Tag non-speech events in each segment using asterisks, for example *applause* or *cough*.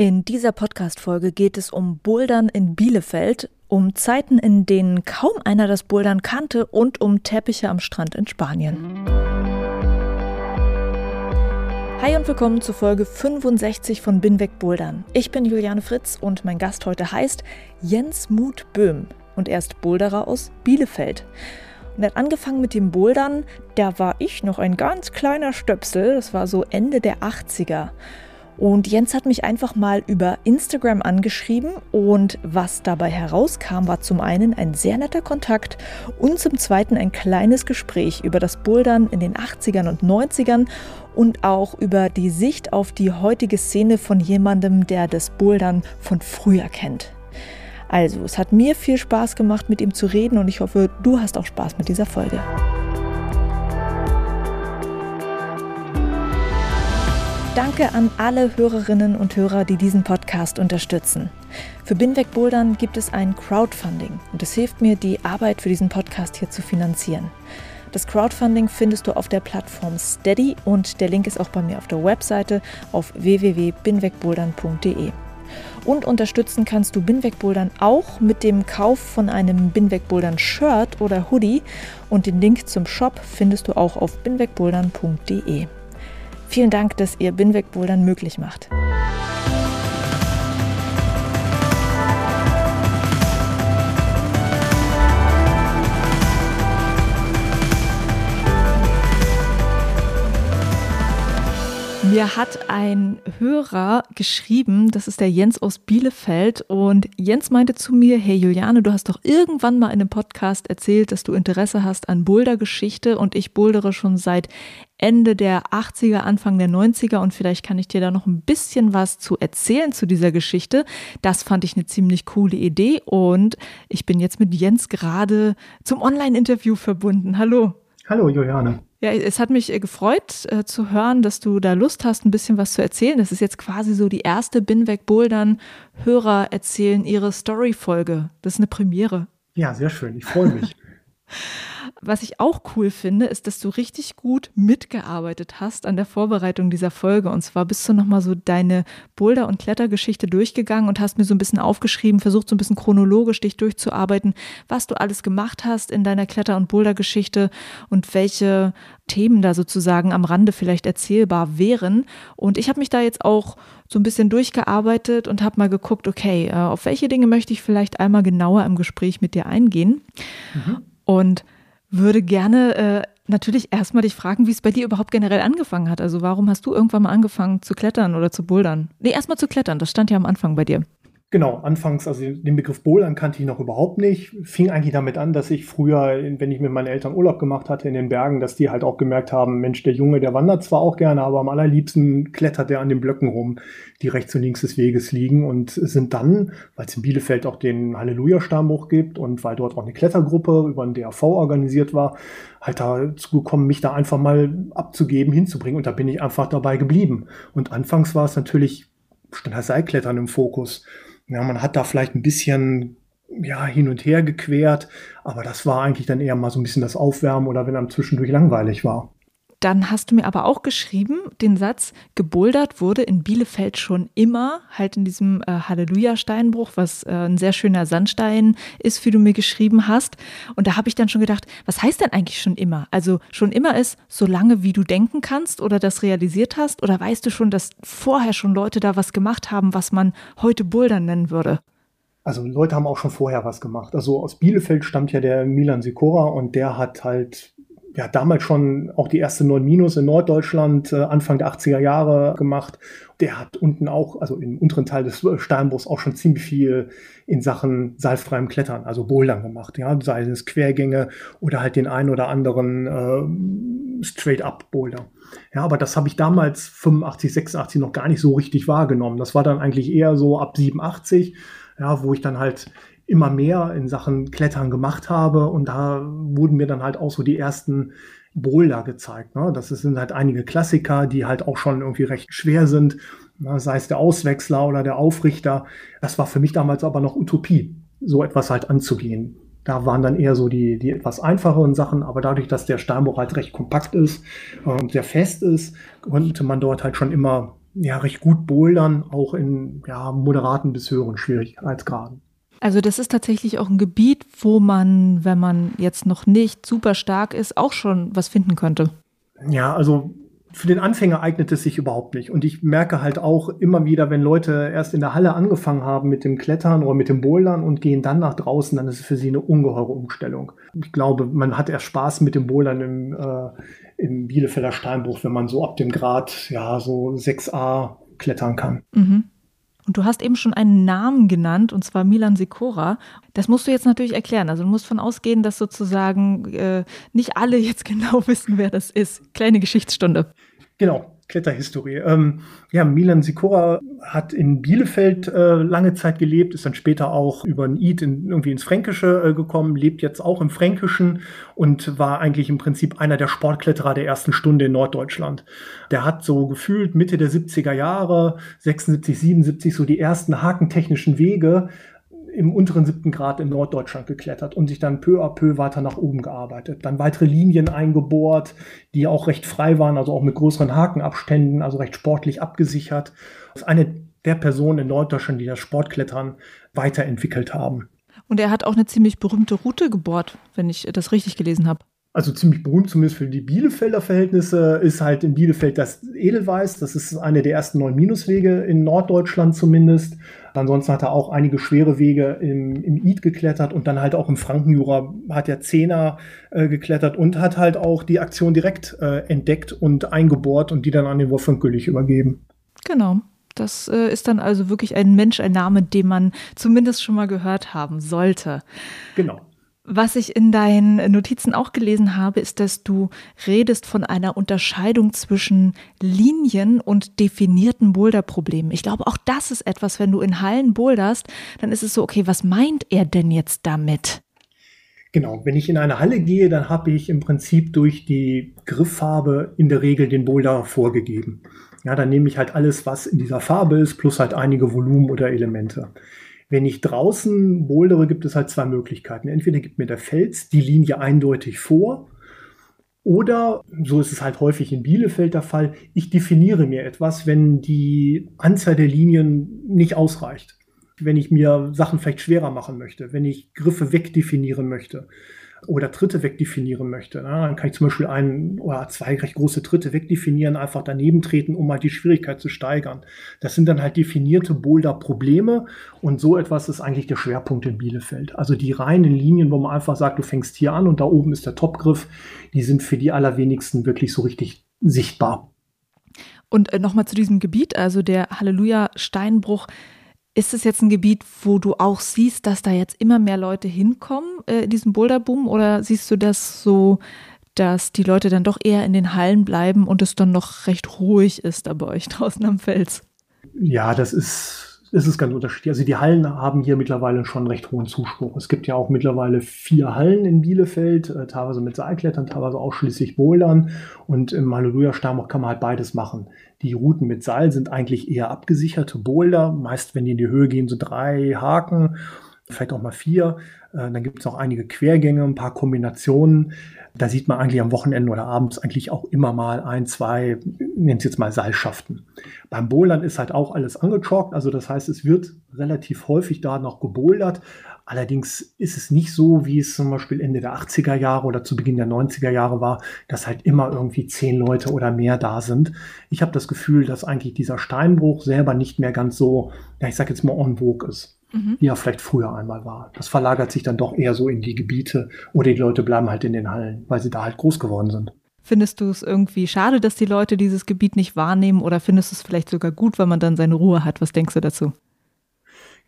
In dieser Podcast-Folge geht es um Bouldern in Bielefeld, um Zeiten, in denen kaum einer das Bouldern kannte und um Teppiche am Strand in Spanien. Hi und willkommen zu Folge 65 von Binweg Bouldern. Ich bin Juliane Fritz und mein Gast heute heißt Jens Mut Böhm und er ist Boulderer aus Bielefeld. Und er hat angefangen mit dem Bouldern, da war ich noch ein ganz kleiner Stöpsel, das war so Ende der 80er. Und Jens hat mich einfach mal über Instagram angeschrieben und was dabei herauskam, war zum einen ein sehr netter Kontakt und zum zweiten ein kleines Gespräch über das Bouldern in den 80ern und 90ern und auch über die Sicht auf die heutige Szene von jemandem, der das Bouldern von früher kennt. Also, es hat mir viel Spaß gemacht, mit ihm zu reden und ich hoffe, du hast auch Spaß mit dieser Folge. Danke an alle Hörerinnen und Hörer, die diesen Podcast unterstützen. Für Binweg Bouldern gibt es ein Crowdfunding und es hilft mir, die Arbeit für diesen Podcast hier zu finanzieren. Das Crowdfunding findest du auf der Plattform Steady und der Link ist auch bei mir auf der Webseite auf www.binwegbouldern.de. Und unterstützen kannst du Binweg Bouldern auch mit dem Kauf von einem Binweg Bouldern Shirt oder Hoodie und den Link zum Shop findest du auch auf binwegbouldern.de. Vielen Dank, dass ihr Binweg Bouldern möglich macht. Mir hat ein Hörer geschrieben, das ist der Jens aus Bielefeld und Jens meinte zu mir, hey Juliane, du hast doch irgendwann mal in einem Podcast erzählt, dass du Interesse hast an Boulder-Geschichte und ich bouldere schon seit Ende der 80er, Anfang der 90er und vielleicht kann ich dir da noch ein bisschen was zu erzählen zu dieser Geschichte. Das fand ich eine ziemlich coole Idee und ich bin jetzt mit Jens gerade zum Online-Interview verbunden. Hallo. Hallo Juliane. Ja, es hat mich äh, gefreut äh, zu hören, dass du da Lust hast, ein bisschen was zu erzählen. Das ist jetzt quasi so die erste Binweg Bouldern Hörer erzählen ihre Story-Folge. Das ist eine Premiere. Ja, sehr schön. Ich freue mich. *laughs* Was ich auch cool finde, ist, dass du richtig gut mitgearbeitet hast an der Vorbereitung dieser Folge. Und zwar bist du nochmal so deine Boulder- und Klettergeschichte durchgegangen und hast mir so ein bisschen aufgeschrieben, versucht so ein bisschen chronologisch dich durchzuarbeiten, was du alles gemacht hast in deiner Kletter- und Boulder-Geschichte und welche Themen da sozusagen am Rande vielleicht erzählbar wären. Und ich habe mich da jetzt auch so ein bisschen durchgearbeitet und habe mal geguckt, okay, äh, auf welche Dinge möchte ich vielleicht einmal genauer im Gespräch mit dir eingehen. Mhm. Und würde gerne äh, natürlich erstmal dich fragen, wie es bei dir überhaupt generell angefangen hat. Also warum hast du irgendwann mal angefangen zu klettern oder zu bouldern? Nee, erstmal zu klettern, das stand ja am Anfang bei dir. Genau, anfangs, also den Begriff Bouldern kannte ich noch überhaupt nicht. Fing eigentlich damit an, dass ich früher, wenn ich mit meinen Eltern Urlaub gemacht hatte in den Bergen, dass die halt auch gemerkt haben, Mensch, der Junge, der wandert zwar auch gerne, aber am allerliebsten klettert der an den Blöcken rum, die rechts und links des Weges liegen und sind dann, weil es in Bielefeld auch den Halleluja-Stammbruch gibt und weil dort auch eine Klettergruppe über den DAV organisiert war, halt dazu gekommen, mich da einfach mal abzugeben, hinzubringen und da bin ich einfach dabei geblieben. Und anfangs war es natürlich, stand das Seilklettern im Fokus. Ja, man hat da vielleicht ein bisschen ja, hin und her gequert, aber das war eigentlich dann eher mal so ein bisschen das Aufwärmen oder wenn einem zwischendurch langweilig war. Dann hast du mir aber auch geschrieben, den Satz, gebouldert wurde in Bielefeld schon immer, halt in diesem äh, Halleluja-Steinbruch, was äh, ein sehr schöner Sandstein ist, wie du mir geschrieben hast. Und da habe ich dann schon gedacht, was heißt denn eigentlich schon immer? Also schon immer ist, so lange wie du denken kannst oder das realisiert hast? Oder weißt du schon, dass vorher schon Leute da was gemacht haben, was man heute Bouldern nennen würde? Also Leute haben auch schon vorher was gemacht. Also aus Bielefeld stammt ja der Milan Sikora und der hat halt ja, damals schon auch die erste 9 Minus in Norddeutschland äh, Anfang der 80er Jahre gemacht. Der hat unten auch, also im unteren Teil des Steinbruchs auch schon ziemlich viel in Sachen seilfreiem Klettern, also Bouldern gemacht, ja, sei es Quergänge oder halt den einen oder anderen äh, Straight-Up-Boulder. Ja, aber das habe ich damals 85, 86 noch gar nicht so richtig wahrgenommen. Das war dann eigentlich eher so ab 87, ja, wo ich dann halt immer mehr in Sachen Klettern gemacht habe. Und da wurden mir dann halt auch so die ersten Boulder gezeigt. Ne? Das sind halt einige Klassiker, die halt auch schon irgendwie recht schwer sind. Ne? Sei es der Auswechsler oder der Aufrichter. Das war für mich damals aber noch Utopie, so etwas halt anzugehen. Da waren dann eher so die, die etwas einfacheren Sachen, aber dadurch, dass der Steinbruch halt recht kompakt ist und sehr fest ist, konnte man dort halt schon immer ja, recht gut bouldern, auch in ja, moderaten bis höheren Schwierigkeitsgraden. Also das ist tatsächlich auch ein Gebiet, wo man, wenn man jetzt noch nicht super stark ist, auch schon was finden könnte. Ja, also für den Anfänger eignet es sich überhaupt nicht. Und ich merke halt auch immer wieder, wenn Leute erst in der Halle angefangen haben mit dem Klettern oder mit dem Bouldern und gehen dann nach draußen, dann ist es für sie eine ungeheure Umstellung. Ich glaube, man hat erst Spaß mit dem Bouldern im, äh, im Bielefelder Steinbruch, wenn man so ab dem Grad, ja, so 6a klettern kann. Mhm. Und du hast eben schon einen Namen genannt, und zwar Milan Sikora. Das musst du jetzt natürlich erklären. Also du musst von ausgehen, dass sozusagen äh, nicht alle jetzt *laughs* genau wissen, wer das ist. Kleine Geschichtsstunde. Genau. Kletterhistorie. Ähm, ja, Milan Sikora hat in Bielefeld äh, lange Zeit gelebt, ist dann später auch über ein Eid in, irgendwie ins Fränkische äh, gekommen, lebt jetzt auch im Fränkischen und war eigentlich im Prinzip einer der Sportkletterer der ersten Stunde in Norddeutschland. Der hat so gefühlt Mitte der 70er Jahre, 76, 77, so die ersten hakentechnischen Wege im unteren siebten Grad in Norddeutschland geklettert und sich dann peu à peu weiter nach oben gearbeitet. Dann weitere Linien eingebohrt, die auch recht frei waren, also auch mit größeren Hakenabständen, also recht sportlich abgesichert. Das ist eine der Personen in Norddeutschland, die das Sportklettern weiterentwickelt haben. Und er hat auch eine ziemlich berühmte Route gebohrt, wenn ich das richtig gelesen habe also ziemlich berühmt zumindest für die Bielefelder Verhältnisse, ist halt in Bielefeld das Edelweiß. Das ist eine der ersten neun Minuswege in Norddeutschland zumindest. Ansonsten hat er auch einige schwere Wege im, im Id geklettert und dann halt auch im Frankenjura hat er Zehner äh, geklettert und hat halt auch die Aktion direkt äh, entdeckt und eingebohrt und die dann an den Wolfgang Güllich übergeben. Genau. Das äh, ist dann also wirklich ein Mensch, ein Name, den man zumindest schon mal gehört haben sollte. Genau. Was ich in deinen Notizen auch gelesen habe, ist, dass du redest von einer Unterscheidung zwischen Linien und definierten Boulderproblemen. Ich glaube, auch das ist etwas, wenn du in Hallen boulderst, dann ist es so, okay, was meint er denn jetzt damit? Genau, wenn ich in eine Halle gehe, dann habe ich im Prinzip durch die Grifffarbe in der Regel den Boulder vorgegeben. Ja, dann nehme ich halt alles, was in dieser Farbe ist, plus halt einige Volumen oder Elemente. Wenn ich draußen bouldere, gibt es halt zwei Möglichkeiten. Entweder gibt mir der Fels die Linie eindeutig vor, oder, so ist es halt häufig in Bielefeld der Fall, ich definiere mir etwas, wenn die Anzahl der Linien nicht ausreicht. Wenn ich mir Sachen vielleicht schwerer machen möchte, wenn ich Griffe wegdefinieren möchte oder Tritte wegdefinieren möchte. Na, dann kann ich zum Beispiel ein oder zwei recht große Tritte wegdefinieren, einfach daneben treten, um halt die Schwierigkeit zu steigern. Das sind dann halt definierte Boulder-Probleme und so etwas ist eigentlich der Schwerpunkt in Bielefeld. Also die reinen Linien, wo man einfach sagt, du fängst hier an und da oben ist der Topgriff, die sind für die allerwenigsten wirklich so richtig sichtbar. Und äh, nochmal zu diesem Gebiet, also der Halleluja-Steinbruch, ist es jetzt ein Gebiet, wo du auch siehst, dass da jetzt immer mehr Leute hinkommen, äh, in diesem Boulderboom? Oder siehst du das so, dass die Leute dann doch eher in den Hallen bleiben und es dann noch recht ruhig ist da bei euch draußen am Fels? Ja, das ist es ist ganz unterschiedlich. Also die Hallen haben hier mittlerweile schon recht hohen Zuspruch. Es gibt ja auch mittlerweile vier Hallen in Bielefeld, äh, teilweise mit Seilklettern, teilweise ausschließlich Bouldern. Und im Halleluja-Stammbach kann man halt beides machen. Die Routen mit Seil sind eigentlich eher abgesicherte Boulder. Meist, wenn die in die Höhe gehen, so drei Haken, vielleicht auch mal vier. Äh, dann gibt es auch einige Quergänge, ein paar Kombinationen. Da sieht man eigentlich am Wochenende oder abends eigentlich auch immer mal ein, zwei, nennt es jetzt mal Seilschaften. Beim Bouldern ist halt auch alles angechalkt, also das heißt, es wird relativ häufig da noch gebouldert. Allerdings ist es nicht so, wie es zum Beispiel Ende der 80er Jahre oder zu Beginn der 90er Jahre war, dass halt immer irgendwie zehn Leute oder mehr da sind. Ich habe das Gefühl, dass eigentlich dieser Steinbruch selber nicht mehr ganz so, ja, ich sag jetzt mal en vogue ist mhm. wie er vielleicht früher einmal war. Das verlagert sich dann doch eher so in die Gebiete oder die Leute bleiben halt in den Hallen, weil sie da halt groß geworden sind. Findest du es irgendwie schade, dass die Leute dieses Gebiet nicht wahrnehmen oder findest du es vielleicht sogar gut, weil man dann seine Ruhe hat? Was denkst du dazu?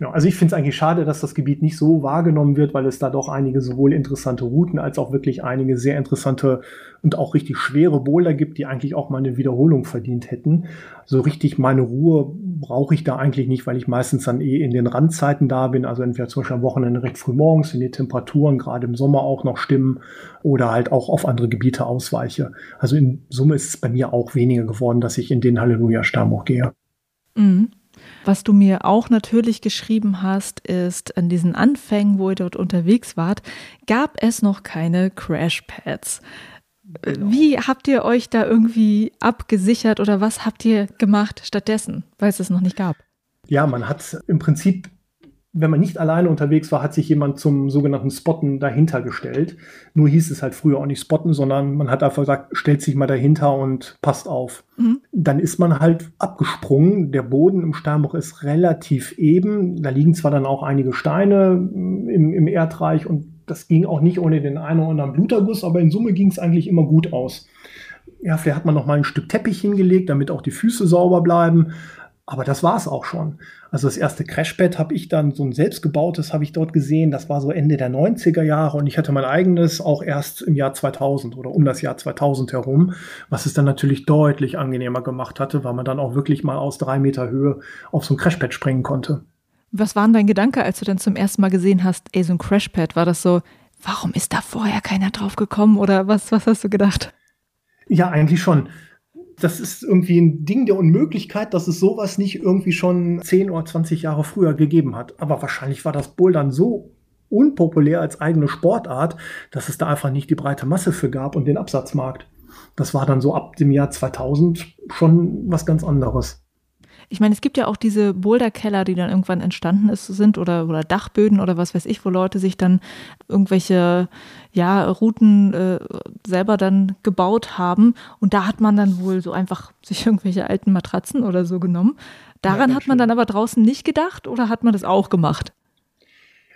Ja, also ich finde es eigentlich schade, dass das Gebiet nicht so wahrgenommen wird, weil es da doch einige sowohl interessante Routen als auch wirklich einige sehr interessante und auch richtig schwere Boulder gibt, die eigentlich auch mal eine Wiederholung verdient hätten. So richtig meine Ruhe brauche ich da eigentlich nicht, weil ich meistens dann eh in den Randzeiten da bin. Also entweder zum Beispiel am Wochenende recht früh morgens, wenn die Temperaturen gerade im Sommer auch noch stimmen oder halt auch auf andere Gebiete ausweiche. Also in Summe ist es bei mir auch weniger geworden, dass ich in den Halleluja-Stamm auch gehe. Mhm. Was du mir auch natürlich geschrieben hast, ist, an diesen Anfängen, wo ihr dort unterwegs wart, gab es noch keine Crashpads. Genau. Wie habt ihr euch da irgendwie abgesichert oder was habt ihr gemacht stattdessen, weil es es noch nicht gab? Ja, man hat im Prinzip wenn man nicht alleine unterwegs war, hat sich jemand zum sogenannten Spotten dahinter gestellt. Nur hieß es halt früher auch nicht Spotten, sondern man hat einfach gesagt, stellt sich mal dahinter und passt auf. Mhm. Dann ist man halt abgesprungen. Der Boden im Steinbruch ist relativ eben. Da liegen zwar dann auch einige Steine im, im Erdreich und das ging auch nicht ohne den einen oder anderen Bluterguss, aber in Summe ging es eigentlich immer gut aus. Ja, vielleicht hat man noch mal ein Stück Teppich hingelegt, damit auch die Füße sauber bleiben. Aber das war es auch schon. Also das erste Crashpad habe ich dann, so ein selbstgebautes habe ich dort gesehen. Das war so Ende der 90er Jahre und ich hatte mein eigenes auch erst im Jahr 2000 oder um das Jahr 2000 herum, was es dann natürlich deutlich angenehmer gemacht hatte, weil man dann auch wirklich mal aus drei Meter Höhe auf so ein Crashpad springen konnte. Was war denn dein Gedanke, als du dann zum ersten Mal gesehen hast, ey, so ein Crashpad? War das so, warum ist da vorher keiner drauf gekommen oder was, was hast du gedacht? Ja, eigentlich schon das ist irgendwie ein Ding der Unmöglichkeit, dass es sowas nicht irgendwie schon 10 oder 20 Jahre früher gegeben hat. Aber wahrscheinlich war das Bouldern so unpopulär als eigene Sportart, dass es da einfach nicht die breite Masse für gab und den Absatzmarkt. Das war dann so ab dem Jahr 2000 schon was ganz anderes. Ich meine, es gibt ja auch diese Boulderkeller, die dann irgendwann entstanden ist, sind oder, oder Dachböden oder was weiß ich, wo Leute sich dann irgendwelche ja, Routen äh, selber dann gebaut haben. Und da hat man dann wohl so einfach sich irgendwelche alten Matratzen oder so genommen. Daran ja, hat man dann aber draußen nicht gedacht oder hat man das auch gemacht?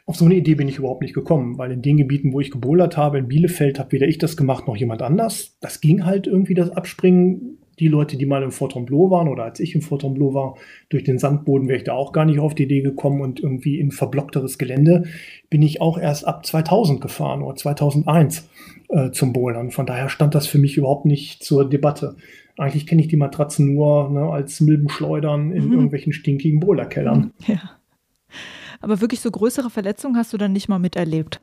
Auf so eine Idee bin ich überhaupt nicht gekommen, weil in den Gebieten, wo ich gebouldert habe, in Bielefeld, hat weder ich das gemacht noch jemand anders. Das ging halt irgendwie, das Abspringen die Leute, die mal im Fontainebleau waren oder als ich im Fontainebleau war, durch den Sandboden wäre ich da auch gar nicht auf die Idee gekommen und irgendwie in verblockteres Gelände bin ich auch erst ab 2000 gefahren oder 2001 äh, zum Bouldern. Von daher stand das für mich überhaupt nicht zur Debatte. Eigentlich kenne ich die Matratzen nur ne, als Milbenschleudern in mhm. irgendwelchen stinkigen Boulderkellern. *laughs* Ja. Aber wirklich so größere Verletzungen hast du dann nicht mal miterlebt?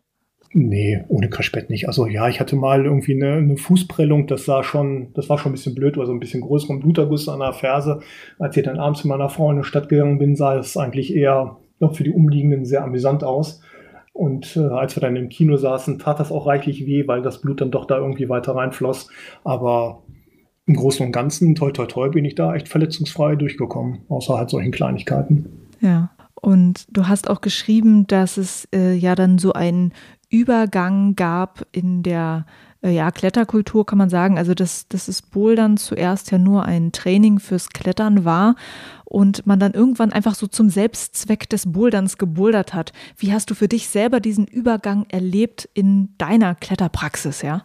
Nee, ohne Crashbett nicht. Also ja, ich hatte mal irgendwie eine, eine, Fußprellung, das sah schon, das war schon ein bisschen blöd, also ein bisschen größeren Bluterguss an der Ferse. Als ich dann abends mit meiner Frau in die Stadt gegangen bin, sah es eigentlich eher noch für die Umliegenden sehr amüsant aus. Und äh, als wir dann im Kino saßen, tat das auch reichlich weh, weil das Blut dann doch da irgendwie weiter reinfloss. Aber im Großen und Ganzen, toi toi toi, bin ich da echt verletzungsfrei durchgekommen, außer halt solchen Kleinigkeiten. Ja. Und du hast auch geschrieben, dass es äh, ja dann so ein Übergang gab in der äh, ja, Kletterkultur, kann man sagen. Also, dass, dass das Bouldern zuerst ja nur ein Training fürs Klettern war und man dann irgendwann einfach so zum Selbstzweck des Boulderns gebouldert hat. Wie hast du für dich selber diesen Übergang erlebt in deiner Kletterpraxis, ja?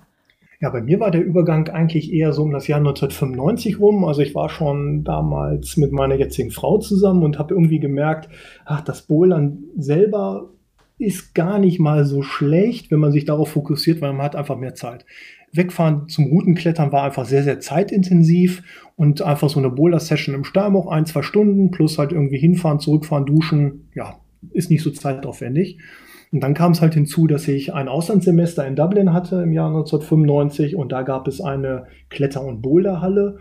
Ja, bei mir war der Übergang eigentlich eher so um das Jahr 1995 rum. Also ich war schon damals mit meiner jetzigen Frau zusammen und habe irgendwie gemerkt, ach, das Bouldern selber ist gar nicht mal so schlecht, wenn man sich darauf fokussiert, weil man hat einfach mehr Zeit. Wegfahren zum Routenklettern war einfach sehr, sehr zeitintensiv und einfach so eine Boulder-Session im Steinbruch, ein, zwei Stunden, plus halt irgendwie hinfahren, zurückfahren, duschen, ja, ist nicht so zeitaufwendig. Und dann kam es halt hinzu, dass ich ein Auslandssemester in Dublin hatte im Jahr 1995 und da gab es eine Kletter- und Boulderhalle.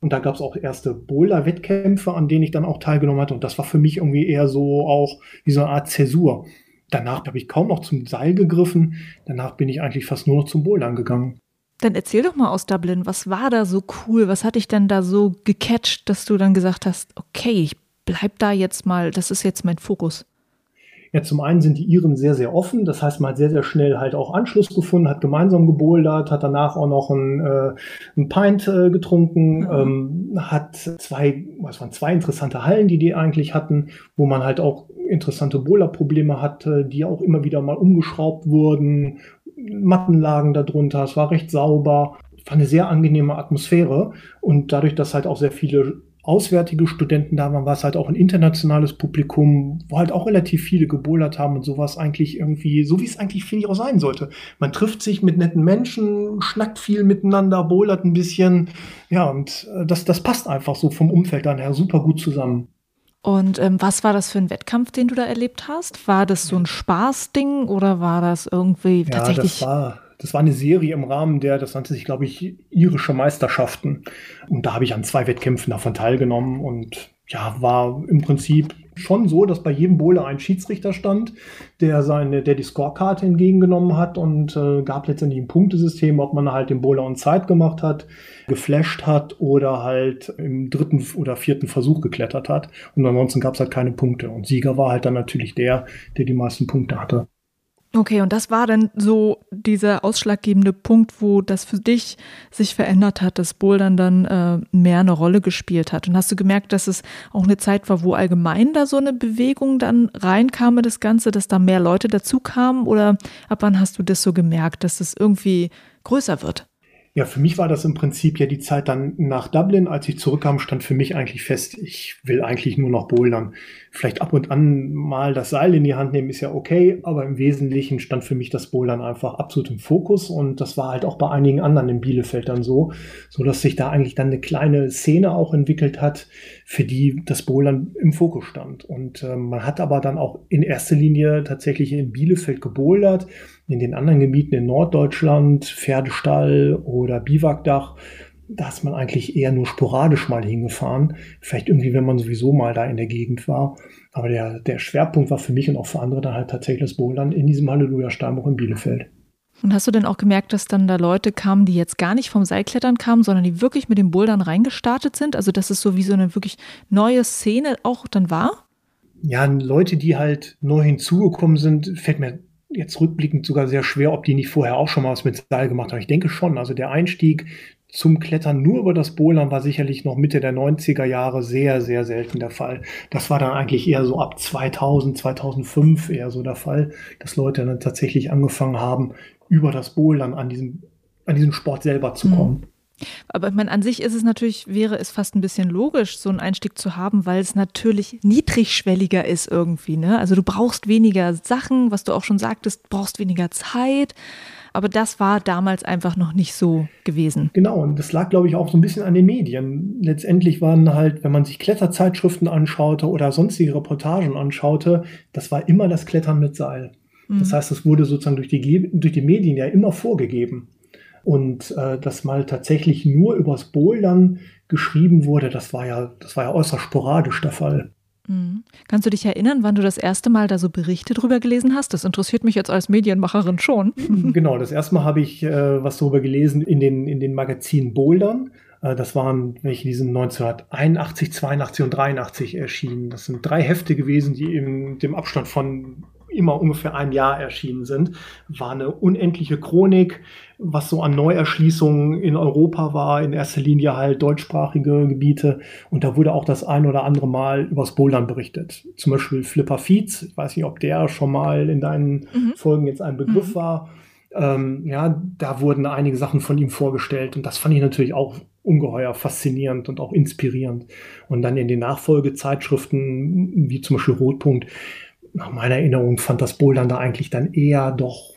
Und da gab es auch erste Boulder-Wettkämpfe, an denen ich dann auch teilgenommen hatte. Und das war für mich irgendwie eher so auch wie so eine Art Zäsur. Danach habe ich kaum noch zum Seil gegriffen. Danach bin ich eigentlich fast nur noch zum Bouldern gegangen. Dann erzähl doch mal aus Dublin, was war da so cool? Was hat dich denn da so gecatcht, dass du dann gesagt hast, okay, ich bleib da jetzt mal, das ist jetzt mein Fokus? Ja, zum einen sind die Iren sehr, sehr offen. Das heißt, man hat sehr, sehr schnell halt auch Anschluss gefunden, hat gemeinsam gebouldert, hat danach auch noch ein, äh, ein Pint äh, getrunken, mhm. ähm, hat zwei, was waren zwei interessante Hallen, die die eigentlich hatten, wo man halt auch interessante Boulder-Probleme hatte, die auch immer wieder mal umgeschraubt wurden, Mattenlagen darunter, es war recht sauber, war eine sehr angenehme Atmosphäre und dadurch, dass halt auch sehr viele auswärtige Studenten da waren, war es halt auch ein internationales Publikum, wo halt auch relativ viele gebouldert haben und sowas eigentlich irgendwie, so wie es eigentlich, finde ich, auch sein sollte. Man trifft sich mit netten Menschen, schnackt viel miteinander, bouldert ein bisschen. Ja, und äh, das, das passt einfach so vom Umfeld dann her super gut zusammen. Und ähm, was war das für ein Wettkampf, den du da erlebt hast? War das so ein Spaßding oder war das irgendwie ja, tatsächlich? Das war, das war eine Serie im Rahmen der, das nannte sich, glaube ich, irische Meisterschaften. Und da habe ich an zwei Wettkämpfen davon teilgenommen und ja, war im Prinzip schon so, dass bei jedem Bowler ein Schiedsrichter stand, der seine, der die Scorekarte entgegengenommen hat und äh, gab letztendlich ein Punktesystem, ob man halt den Bowler on Zeit gemacht hat, geflasht hat oder halt im dritten oder vierten Versuch geklettert hat. Und ansonsten gab es halt keine Punkte. Und Sieger war halt dann natürlich der, der die meisten Punkte hatte. Okay, und das war dann so dieser ausschlaggebende Punkt, wo das für dich sich verändert hat, dass Bouldern dann äh, mehr eine Rolle gespielt hat. Und hast du gemerkt, dass es auch eine Zeit war, wo allgemein da so eine Bewegung dann reinkam in das Ganze, dass da mehr Leute dazu kamen? Oder ab wann hast du das so gemerkt, dass es irgendwie größer wird? Ja, für mich war das im Prinzip ja die Zeit dann nach Dublin. Als ich zurückkam, stand für mich eigentlich fest, ich will eigentlich nur noch bouldern. Vielleicht ab und an mal das Seil in die Hand nehmen ist ja okay, aber im Wesentlichen stand für mich das Bouldern einfach absolut im Fokus und das war halt auch bei einigen anderen in Bielefeld dann so, so dass sich da eigentlich dann eine kleine Szene auch entwickelt hat, für die das Bouldern im Fokus stand. Und äh, man hat aber dann auch in erster Linie tatsächlich in Bielefeld gebouldert in den anderen Gebieten in Norddeutschland, Pferdestall oder Biwakdach, da ist man eigentlich eher nur sporadisch mal hingefahren. Vielleicht irgendwie, wenn man sowieso mal da in der Gegend war. Aber der, der Schwerpunkt war für mich und auch für andere dann halt tatsächlich das Bouldern in diesem Halleluja-Steinbruch in Bielefeld. Und hast du denn auch gemerkt, dass dann da Leute kamen, die jetzt gar nicht vom Seilklettern kamen, sondern die wirklich mit dem Bouldern reingestartet sind? Also, dass es so wie so eine wirklich neue Szene auch dann war? Ja, Leute, die halt neu hinzugekommen sind, fällt mir jetzt rückblickend sogar sehr schwer, ob die nicht vorher auch schon mal was mit Seil gemacht haben. Ich denke schon. Also der Einstieg zum Klettern nur über das Bouldern war sicherlich noch Mitte der 90er Jahre sehr, sehr selten der Fall. Das war dann eigentlich eher so ab 2000, 2005 eher so der Fall, dass Leute dann tatsächlich angefangen haben, über das Bouldern an diesem, an diesem Sport selber zu mhm. kommen. Aber ich meine, an sich ist es natürlich, wäre es fast ein bisschen logisch, so einen Einstieg zu haben, weil es natürlich niedrigschwelliger ist irgendwie. Ne? Also du brauchst weniger Sachen, was du auch schon sagtest, brauchst weniger Zeit. Aber das war damals einfach noch nicht so gewesen. Genau, und das lag, glaube ich, auch so ein bisschen an den Medien. Letztendlich waren halt, wenn man sich Kletterzeitschriften anschaute oder sonstige Reportagen anschaute, das war immer das Klettern mit Seil. Mhm. Das heißt, es wurde sozusagen durch die, durch die Medien ja immer vorgegeben. Und äh, dass mal tatsächlich nur übers Bouldern geschrieben wurde, das war ja, das war ja äußerst sporadisch der Fall. Mhm. Kannst du dich erinnern, wann du das erste Mal da so Berichte drüber gelesen hast? Das interessiert mich jetzt als Medienmacherin schon. Genau, das erste Mal habe ich äh, was darüber gelesen in den, in den Magazinen Bouldern. Äh, das waren welche, die sind 1981, 82 und 83 erschienen. Das sind drei Hefte gewesen, die in dem Abstand von immer ungefähr ein Jahr erschienen sind, war eine unendliche Chronik, was so an Neuerschließungen in Europa war, in erster Linie halt deutschsprachige Gebiete. Und da wurde auch das ein oder andere Mal übers Bouldern berichtet. Zum Beispiel Flipper Feeds, ich weiß nicht, ob der schon mal in deinen mhm. Folgen jetzt ein Begriff mhm. war. Ähm, ja, da wurden einige Sachen von ihm vorgestellt und das fand ich natürlich auch ungeheuer faszinierend und auch inspirierend. Und dann in den Nachfolgezeitschriften, wie zum Beispiel Rotpunkt, nach meiner Erinnerung fand das Bouldern da eigentlich dann eher doch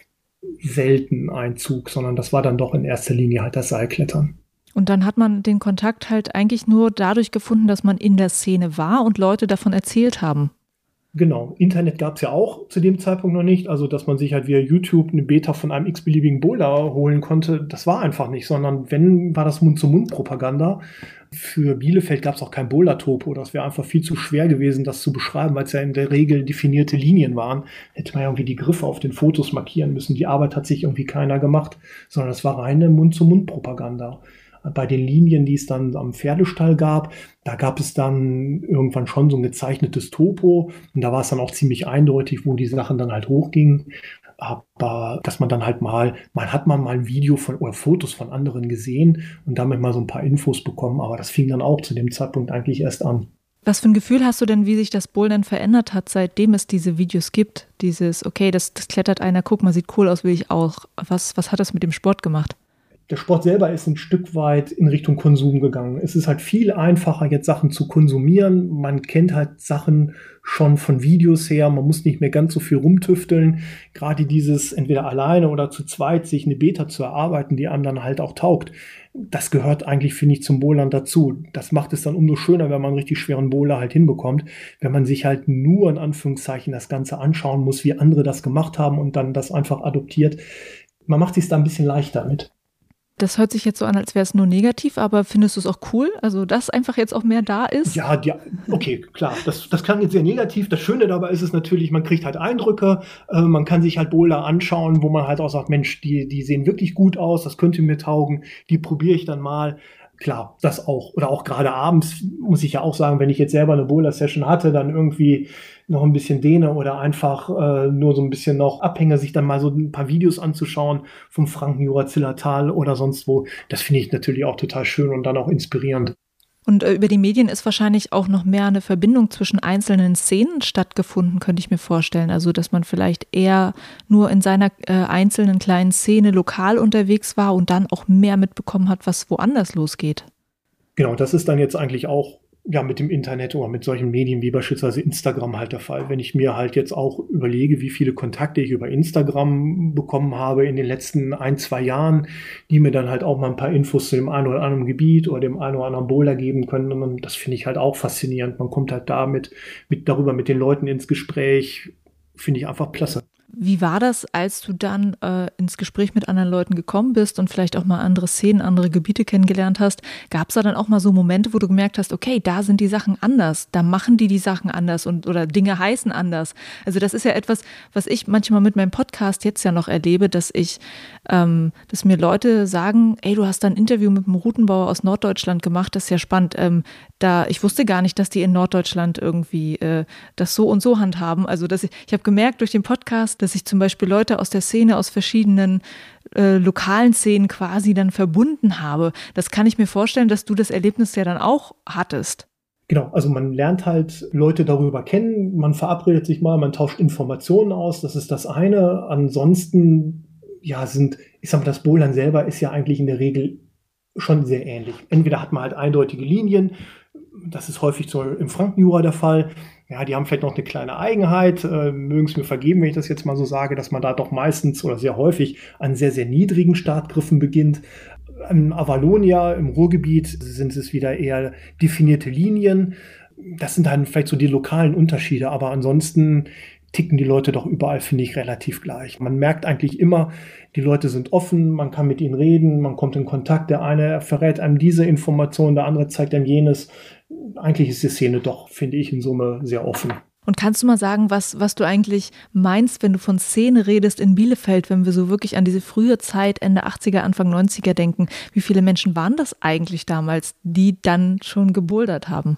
selten Einzug, sondern das war dann doch in erster Linie halt das Seilklettern. Und dann hat man den Kontakt halt eigentlich nur dadurch gefunden, dass man in der Szene war und Leute davon erzählt haben. Genau, Internet gab es ja auch zu dem Zeitpunkt noch nicht, also dass man sich halt via YouTube eine Beta von einem x-beliebigen Boulder holen konnte, das war einfach nicht, sondern wenn, war das Mund-zu-Mund-Propaganda. Für Bielefeld gab es auch kein Boulder-Topo, das wäre einfach viel zu schwer gewesen, das zu beschreiben, weil es ja in der Regel definierte Linien waren. Hätte man ja irgendwie die Griffe auf den Fotos markieren müssen, die Arbeit hat sich irgendwie keiner gemacht, sondern es war reine Mund-zu-Mund-Propaganda bei den Linien, die es dann am Pferdestall gab, da gab es dann irgendwann schon so ein gezeichnetes Topo und da war es dann auch ziemlich eindeutig, wo die Sachen dann halt hochgingen. Aber dass man dann halt mal, man hat mal ein Video von oder Fotos von anderen gesehen und damit mal so ein paar Infos bekommen, aber das fing dann auch zu dem Zeitpunkt eigentlich erst an. Was für ein Gefühl hast du denn, wie sich das Bouldern verändert hat, seitdem es diese Videos gibt? Dieses, okay, das, das klettert einer, guck mal, sieht cool aus, will ich auch. Was, was hat das mit dem Sport gemacht? Der Sport selber ist ein Stück weit in Richtung Konsum gegangen. Es ist halt viel einfacher, jetzt Sachen zu konsumieren. Man kennt halt Sachen schon von Videos her. Man muss nicht mehr ganz so viel rumtüfteln. Gerade dieses entweder alleine oder zu zweit sich eine Beta zu erarbeiten, die einem dann halt auch taugt. Das gehört eigentlich, finde ich, zum Bowlern dazu. Das macht es dann umso schöner, wenn man einen richtig schweren Bowler halt hinbekommt. Wenn man sich halt nur in Anführungszeichen das Ganze anschauen muss, wie andere das gemacht haben und dann das einfach adoptiert. Man macht es da ein bisschen leichter mit. Das hört sich jetzt so an, als wäre es nur negativ, aber findest du es auch cool? Also, dass einfach jetzt auch mehr da ist? Ja, ja okay, klar. Das, das klang jetzt sehr negativ. Das Schöne dabei ist es natürlich, man kriegt halt Eindrücke, äh, man kann sich halt Boulder anschauen, wo man halt auch sagt, Mensch, die, die sehen wirklich gut aus, das könnte mir taugen, die probiere ich dann mal. Klar, das auch. Oder auch gerade abends muss ich ja auch sagen, wenn ich jetzt selber eine Boulder-Session hatte, dann irgendwie noch ein bisschen dehne oder einfach äh, nur so ein bisschen noch abhänge, sich dann mal so ein paar Videos anzuschauen vom Frankenjura Zillertal oder sonst wo. Das finde ich natürlich auch total schön und dann auch inspirierend. Und äh, über die Medien ist wahrscheinlich auch noch mehr eine Verbindung zwischen einzelnen Szenen stattgefunden, könnte ich mir vorstellen. Also, dass man vielleicht eher nur in seiner äh, einzelnen kleinen Szene lokal unterwegs war und dann auch mehr mitbekommen hat, was woanders losgeht. Genau, das ist dann jetzt eigentlich auch ja, mit dem Internet oder mit solchen Medien wie beispielsweise Instagram halt der Fall. Wenn ich mir halt jetzt auch überlege, wie viele Kontakte ich über Instagram bekommen habe in den letzten ein, zwei Jahren, die mir dann halt auch mal ein paar Infos zu dem einen oder anderen Gebiet oder dem einen oder anderen Boulder geben können. Und das finde ich halt auch faszinierend. Man kommt halt damit, mit, darüber mit den Leuten ins Gespräch. Finde ich einfach klasse. Wie war das, als du dann äh, ins Gespräch mit anderen Leuten gekommen bist und vielleicht auch mal andere Szenen, andere Gebiete kennengelernt hast? Gab es da dann auch mal so Momente, wo du gemerkt hast, okay, da sind die Sachen anders, da machen die die Sachen anders und oder Dinge heißen anders? Also das ist ja etwas, was ich manchmal mit meinem Podcast jetzt ja noch erlebe, dass ich, ähm, dass mir Leute sagen, ey, du hast da ein Interview mit einem Routenbauer aus Norddeutschland gemacht, das ist ja spannend. Ähm, da, ich wusste gar nicht, dass die in Norddeutschland irgendwie äh, das so und so handhaben. Also dass ich, ich habe gemerkt durch den Podcast, dass ich zum Beispiel Leute aus der Szene, aus verschiedenen äh, lokalen Szenen quasi dann verbunden habe. Das kann ich mir vorstellen, dass du das Erlebnis ja dann auch hattest. Genau, also man lernt halt Leute darüber kennen, man verabredet sich mal, man tauscht Informationen aus, das ist das eine. Ansonsten, ja, sind, ich sag mal, das Bouldern selber ist ja eigentlich in der Regel schon sehr ähnlich. Entweder hat man halt eindeutige Linien, das ist häufig so im Frankenjura der Fall. Ja, die haben vielleicht noch eine kleine Eigenheit, äh, mögen es mir vergeben, wenn ich das jetzt mal so sage, dass man da doch meistens oder sehr häufig an sehr, sehr niedrigen Startgriffen beginnt. Im Avalonia, im Ruhrgebiet, sind es wieder eher definierte Linien. Das sind dann vielleicht so die lokalen Unterschiede, aber ansonsten ticken die Leute doch überall, finde ich, relativ gleich. Man merkt eigentlich immer, die Leute sind offen, man kann mit ihnen reden, man kommt in Kontakt. Der eine verrät einem diese Information, der andere zeigt einem jenes eigentlich ist die Szene doch, finde ich, in Summe sehr offen. Und kannst du mal sagen, was, was du eigentlich meinst, wenn du von Szene redest in Bielefeld, wenn wir so wirklich an diese frühe Zeit, Ende 80er, Anfang 90er denken? Wie viele Menschen waren das eigentlich damals, die dann schon gebouldert haben?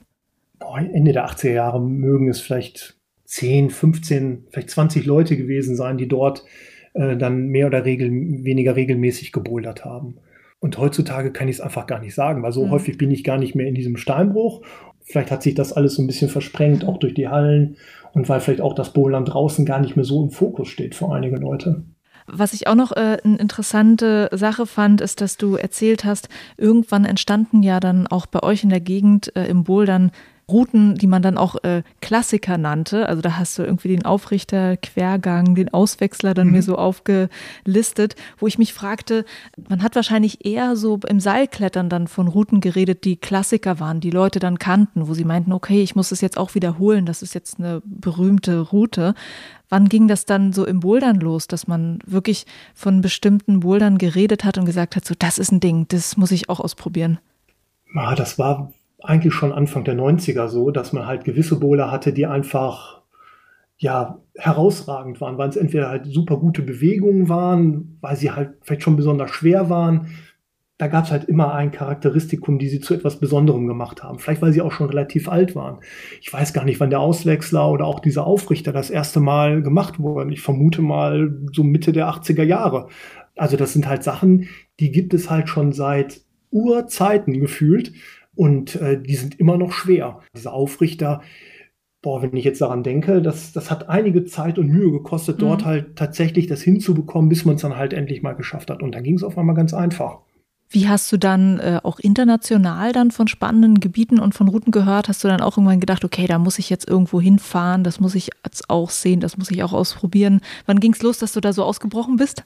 Boah, Ende der 80er Jahre mögen es vielleicht 10, 15, vielleicht 20 Leute gewesen sein, die dort äh, dann mehr oder regel, weniger regelmäßig gebouldert haben. Und heutzutage kann ich es einfach gar nicht sagen, weil so mhm. häufig bin ich gar nicht mehr in diesem Steinbruch. Vielleicht hat sich das alles so ein bisschen versprengt, auch durch die Hallen und weil vielleicht auch das Bohlland draußen gar nicht mehr so im Fokus steht für einige Leute. Was ich auch noch äh, eine interessante Sache fand, ist, dass du erzählt hast, irgendwann entstanden ja dann auch bei euch in der Gegend äh, im Bouldern Routen, die man dann auch äh, Klassiker nannte. Also da hast du irgendwie den Aufrichter, Quergang, den Auswechsler dann mhm. mir so aufgelistet, wo ich mich fragte, man hat wahrscheinlich eher so im Seilklettern dann von Routen geredet, die Klassiker waren, die Leute dann kannten, wo sie meinten, okay, ich muss es jetzt auch wiederholen, das ist jetzt eine berühmte Route. Wann ging das dann so im Bouldern los, dass man wirklich von bestimmten Bouldern geredet hat und gesagt hat, so das ist ein Ding, das muss ich auch ausprobieren? Ah, das war eigentlich schon Anfang der 90er so, dass man halt gewisse Bowler hatte, die einfach ja herausragend waren, weil es entweder halt super gute Bewegungen waren, weil sie halt vielleicht schon besonders schwer waren. Da gab es halt immer ein Charakteristikum, die sie zu etwas Besonderem gemacht haben. Vielleicht weil sie auch schon relativ alt waren. Ich weiß gar nicht, wann der Auswechsler oder auch dieser Aufrichter das erste Mal gemacht wurden. Ich vermute mal so Mitte der 80er Jahre. Also das sind halt Sachen, die gibt es halt schon seit Urzeiten gefühlt. Und äh, die sind immer noch schwer. Diese Aufrichter, boah, wenn ich jetzt daran denke, das, das hat einige Zeit und Mühe gekostet, mhm. dort halt tatsächlich das hinzubekommen, bis man es dann halt endlich mal geschafft hat. Und dann ging es auf einmal ganz einfach. Wie hast du dann äh, auch international dann von spannenden Gebieten und von Routen gehört? Hast du dann auch irgendwann gedacht, okay, da muss ich jetzt irgendwo hinfahren, das muss ich jetzt auch sehen, das muss ich auch ausprobieren. Wann ging es los, dass du da so ausgebrochen bist?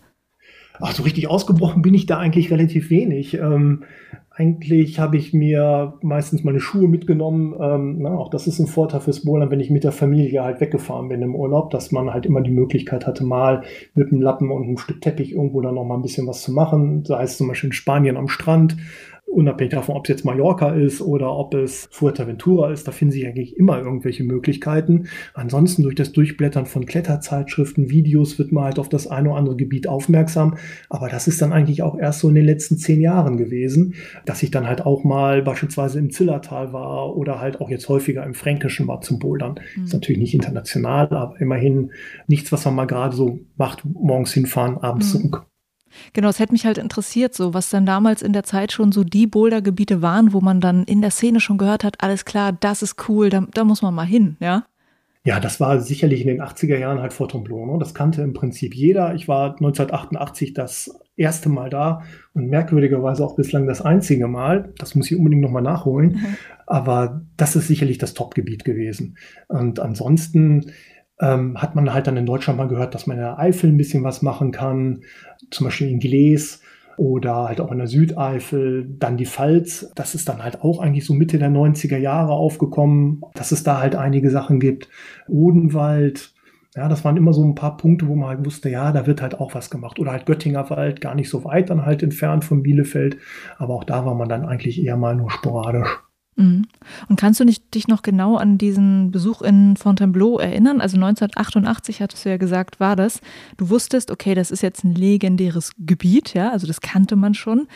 Ach, so richtig ausgebrochen bin ich da eigentlich relativ wenig. Ähm, eigentlich habe ich mir meistens meine Schuhe mitgenommen. Ähm, na, auch das ist ein Vorteil fürs Bouldern, wenn ich mit der Familie halt weggefahren bin im Urlaub, dass man halt immer die Möglichkeit hatte, mal mit einem Lappen und einem Stück Teppich irgendwo dann noch mal ein bisschen was zu machen. Sei es zum Beispiel in Spanien am Strand unabhängig davon, ob es jetzt Mallorca ist oder ob es Fuerteventura ist, da finden sich eigentlich immer irgendwelche Möglichkeiten. Ansonsten durch das Durchblättern von Kletterzeitschriften, Videos wird man halt auf das eine oder andere Gebiet aufmerksam. Aber das ist dann eigentlich auch erst so in den letzten zehn Jahren gewesen, dass ich dann halt auch mal beispielsweise im Zillertal war oder halt auch jetzt häufiger im Fränkischen war zum Bouldern. Mhm. Ist natürlich nicht international, aber immerhin nichts, was man mal gerade so macht, morgens hinfahren, abends mhm. zurück. Genau, es hätte mich halt interessiert, so was dann damals in der Zeit schon so die Bouldergebiete waren, wo man dann in der Szene schon gehört hat, alles klar, das ist cool, da, da muss man mal hin, ja? Ja, das war sicherlich in den 80er Jahren halt Tremblant. Ne? Das kannte im Prinzip jeder. Ich war 1988 das erste Mal da und merkwürdigerweise auch bislang das einzige Mal. Das muss ich unbedingt nochmal nachholen. Mhm. Aber das ist sicherlich das Top-Gebiet gewesen. Und ansonsten ähm, hat man halt dann in Deutschland mal gehört, dass man in der Eifel ein bisschen was machen kann, zum Beispiel in Glees oder halt auch in der Südeifel, dann die Pfalz. Das ist dann halt auch eigentlich so Mitte der 90er Jahre aufgekommen, dass es da halt einige Sachen gibt. Odenwald, ja, das waren immer so ein paar Punkte, wo man halt wusste, ja, da wird halt auch was gemacht. Oder halt Göttinger Wald, gar nicht so weit dann halt entfernt von Bielefeld. Aber auch da war man dann eigentlich eher mal nur sporadisch. Mhm. Und kannst du nicht, dich noch genau an diesen Besuch in Fontainebleau erinnern? Also 1988 hattest du ja gesagt, war das. Du wusstest, okay, das ist jetzt ein legendäres Gebiet, ja, also das kannte man schon.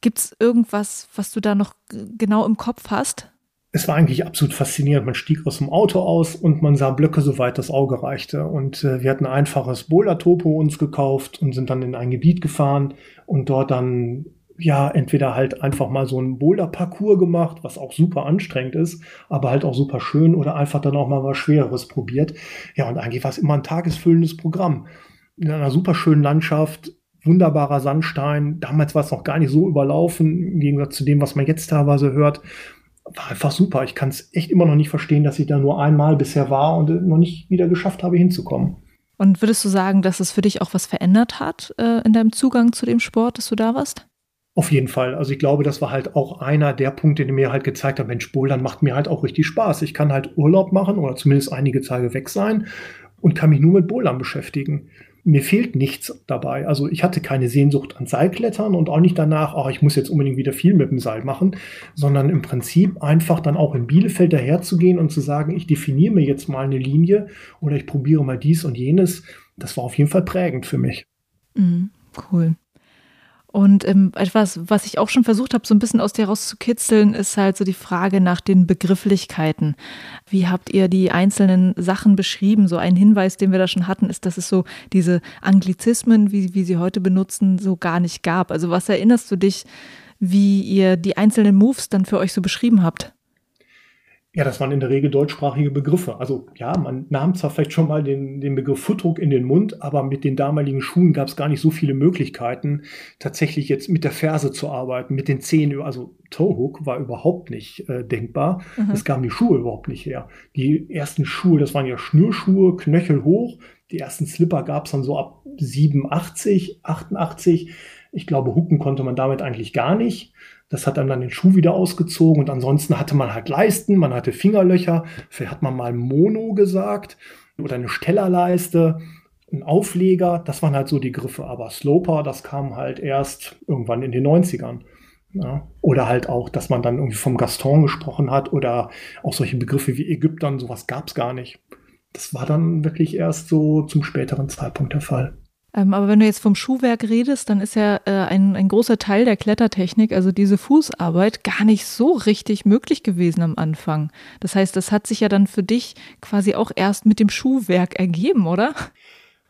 Gibt es irgendwas, was du da noch genau im Kopf hast? Es war eigentlich absolut faszinierend. Man stieg aus dem Auto aus und man sah Blöcke, soweit das Auge reichte. Und äh, wir hatten ein einfaches Boulder-Topo uns gekauft und sind dann in ein Gebiet gefahren und dort dann ja, entweder halt einfach mal so ein Boulder-Parcours gemacht, was auch super anstrengend ist, aber halt auch super schön oder einfach dann auch mal was Schwereres probiert. Ja, und eigentlich war es immer ein tagesfüllendes Programm. In einer super schönen Landschaft, wunderbarer Sandstein. Damals war es noch gar nicht so überlaufen, im Gegensatz zu dem, was man jetzt teilweise hört. War einfach super. Ich kann es echt immer noch nicht verstehen, dass ich da nur einmal bisher war und noch nicht wieder geschafft habe, hinzukommen. Und würdest du sagen, dass es für dich auch was verändert hat äh, in deinem Zugang zu dem Sport, dass du da warst? Auf jeden Fall. Also ich glaube, das war halt auch einer der Punkte, die mir halt gezeigt hat, Mensch, Bouldern macht mir halt auch richtig Spaß. Ich kann halt Urlaub machen oder zumindest einige Tage weg sein und kann mich nur mit Bouldern beschäftigen. Mir fehlt nichts dabei. Also ich hatte keine Sehnsucht an Seilklettern und auch nicht danach, oh, ich muss jetzt unbedingt wieder viel mit dem Seil machen, sondern im Prinzip einfach dann auch in Bielefeld daherzugehen und zu sagen, ich definiere mir jetzt mal eine Linie oder ich probiere mal dies und jenes. Das war auf jeden Fall prägend für mich. Mhm, cool. Und ähm, etwas, was ich auch schon versucht habe, so ein bisschen aus dir rauszukitzeln, ist halt so die Frage nach den Begrifflichkeiten. Wie habt ihr die einzelnen Sachen beschrieben? So ein Hinweis, den wir da schon hatten, ist, dass es so diese Anglizismen, wie, wie sie heute benutzen, so gar nicht gab. Also was erinnerst du dich, wie ihr die einzelnen Moves dann für euch so beschrieben habt? Ja, das waren in der Regel deutschsprachige Begriffe. Also ja, man nahm zwar vielleicht schon mal den, den Begriff Footdruck in den Mund, aber mit den damaligen Schuhen gab es gar nicht so viele Möglichkeiten, tatsächlich jetzt mit der Ferse zu arbeiten, mit den Zehen. Also Toehook war überhaupt nicht äh, denkbar. Mhm. Das gaben die Schuhe überhaupt nicht her. Die ersten Schuhe, das waren ja Schnürschuhe, Knöchel hoch. Die ersten Slipper gab es dann so ab 87, 88. Ich glaube, Hucken konnte man damit eigentlich gar nicht. Das hat dann dann den Schuh wieder ausgezogen und ansonsten hatte man halt Leisten, man hatte Fingerlöcher, vielleicht hat man mal Mono gesagt oder eine Stellerleiste, ein Aufleger, das waren halt so die Griffe, aber Sloper, das kam halt erst irgendwann in den 90ern. Ja, oder halt auch, dass man dann irgendwie vom Gaston gesprochen hat oder auch solche Begriffe wie Ägyptern, sowas gab es gar nicht. Das war dann wirklich erst so zum späteren Zeitpunkt der Fall. Ähm, aber wenn du jetzt vom Schuhwerk redest, dann ist ja äh, ein, ein großer Teil der Klettertechnik, also diese Fußarbeit, gar nicht so richtig möglich gewesen am Anfang. Das heißt, das hat sich ja dann für dich quasi auch erst mit dem Schuhwerk ergeben, oder?